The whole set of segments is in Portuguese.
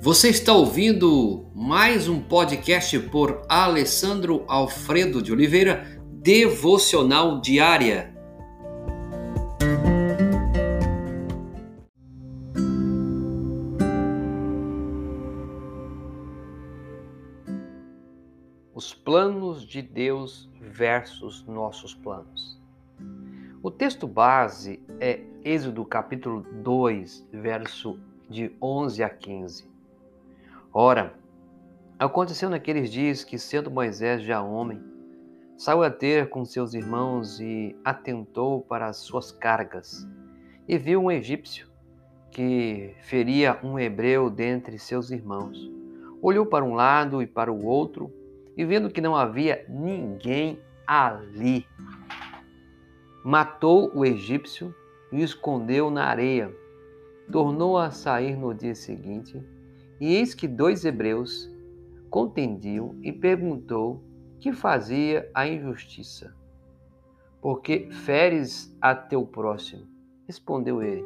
Você está ouvindo mais um podcast por Alessandro Alfredo de Oliveira, Devocional Diária. Os planos de Deus versus nossos planos. O texto base é Êxodo capítulo 2, verso de 11 a 15. Ora, aconteceu naqueles dias que, sendo Moisés já homem, saiu a ter com seus irmãos e atentou para as suas cargas, e viu um egípcio que feria um hebreu dentre seus irmãos. Olhou para um lado e para o outro, e vendo que não havia ninguém ali, matou o egípcio e o escondeu na areia. Tornou a sair no dia seguinte e eis que dois hebreus contendiam e perguntou que fazia a injustiça. Porque feres a teu próximo? Respondeu ele: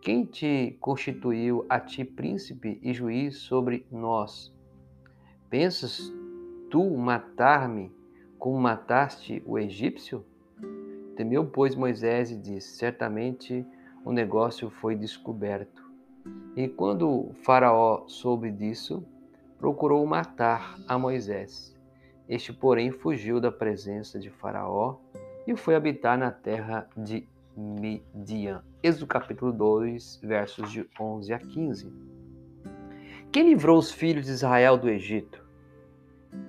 Quem te constituiu a ti príncipe e juiz sobre nós? Pensas tu matar-me como mataste o egípcio? Temeu, pois, Moisés e disse: Certamente o negócio foi descoberto e quando Faraó soube disso, procurou matar a Moisés. Este, porém, fugiu da presença de Faraó e foi habitar na terra de Midian. Êxodo capítulo 2, versos de 11 a 15. Quem livrou os filhos de Israel do Egito?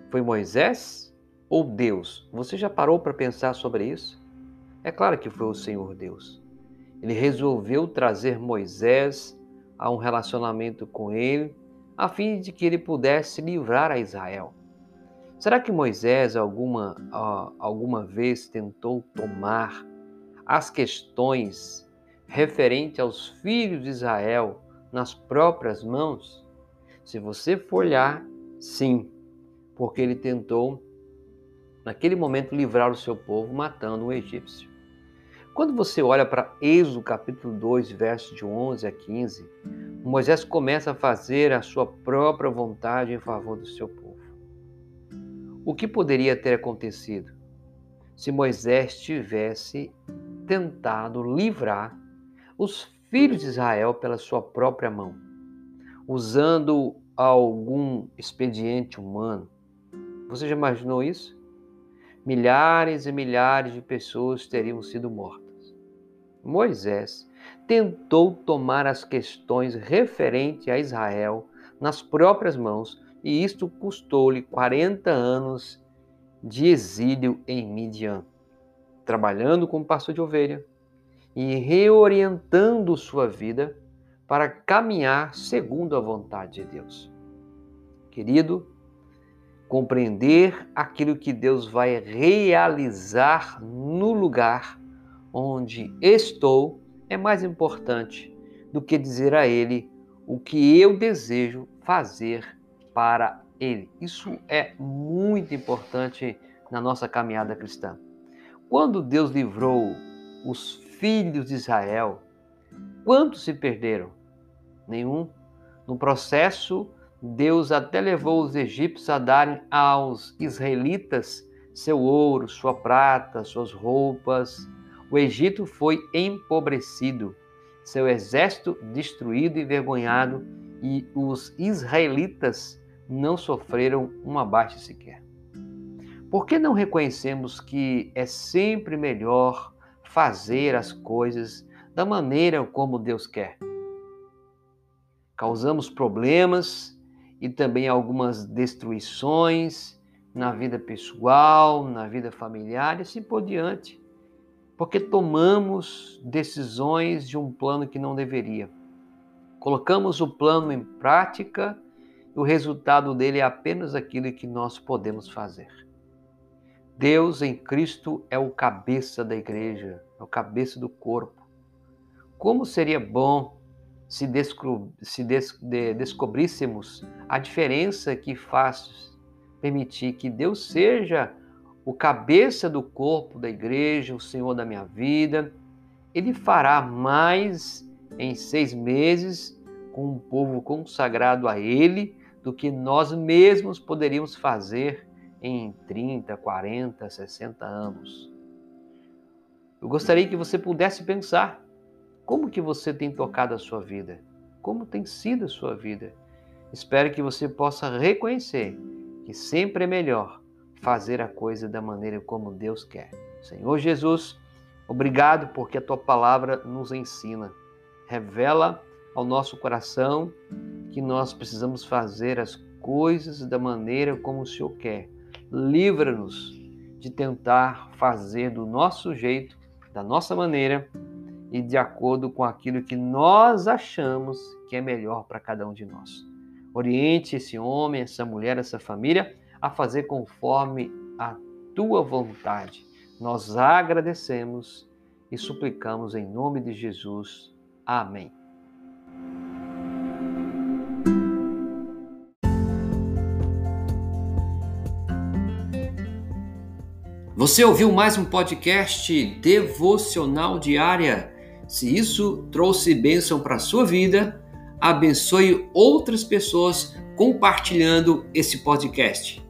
Foi Moisés ou Deus? Você já parou para pensar sobre isso? É claro que foi o Senhor Deus. Ele resolveu trazer Moisés a um relacionamento com ele, a fim de que ele pudesse livrar a Israel. Será que Moisés alguma, alguma vez tentou tomar as questões referentes aos filhos de Israel nas próprias mãos? Se você for olhar, sim, porque ele tentou, naquele momento, livrar o seu povo matando um egípcio. Quando você olha para Êxodo capítulo 2, versos de 11 a 15, Moisés começa a fazer a sua própria vontade em favor do seu povo. O que poderia ter acontecido se Moisés tivesse tentado livrar os filhos de Israel pela sua própria mão, usando algum expediente humano? Você já imaginou isso? milhares e milhares de pessoas teriam sido mortas. Moisés tentou tomar as questões referentes a Israel nas próprias mãos e isto custou-lhe 40 anos de exílio em Midian, trabalhando como pastor de ovelha e reorientando sua vida para caminhar segundo a vontade de Deus. Querido, compreender aquilo que Deus vai realizar no lugar onde estou é mais importante do que dizer a Ele o que eu desejo fazer para Ele. Isso é muito importante na nossa caminhada cristã. Quando Deus livrou os filhos de Israel, quantos se perderam? Nenhum. No processo Deus até levou os egípcios a darem aos israelitas seu ouro, sua prata, suas roupas. O Egito foi empobrecido, seu exército destruído e envergonhado, e os israelitas não sofreram uma baixa sequer. Por que não reconhecemos que é sempre melhor fazer as coisas da maneira como Deus quer? Causamos problemas e também algumas destruições na vida pessoal, na vida familiar e assim por diante. Porque tomamos decisões de um plano que não deveria. Colocamos o plano em prática e o resultado dele é apenas aquilo que nós podemos fazer. Deus em Cristo é o cabeça da igreja, é o cabeça do corpo. Como seria bom se, se des, de, descobríssemos a diferença que faz permitir que Deus seja o cabeça do corpo da igreja, o Senhor da minha vida, Ele fará mais em seis meses com um povo consagrado a Ele do que nós mesmos poderíamos fazer em 30, 40, 60 anos. Eu gostaria que você pudesse pensar como que você tem tocado a sua vida, como tem sido a sua vida. Espero que você possa reconhecer que sempre é melhor fazer a coisa da maneira como Deus quer. Senhor Jesus, obrigado porque a tua palavra nos ensina. Revela ao nosso coração que nós precisamos fazer as coisas da maneira como o Senhor quer. Livra-nos de tentar fazer do nosso jeito, da nossa maneira e de acordo com aquilo que nós achamos que é melhor para cada um de nós. Oriente esse homem, essa mulher, essa família a fazer conforme a tua vontade. Nós agradecemos e suplicamos em nome de Jesus. Amém. Você ouviu mais um podcast devocional diária? Se isso trouxe bênção para a sua vida, abençoe outras pessoas compartilhando esse podcast.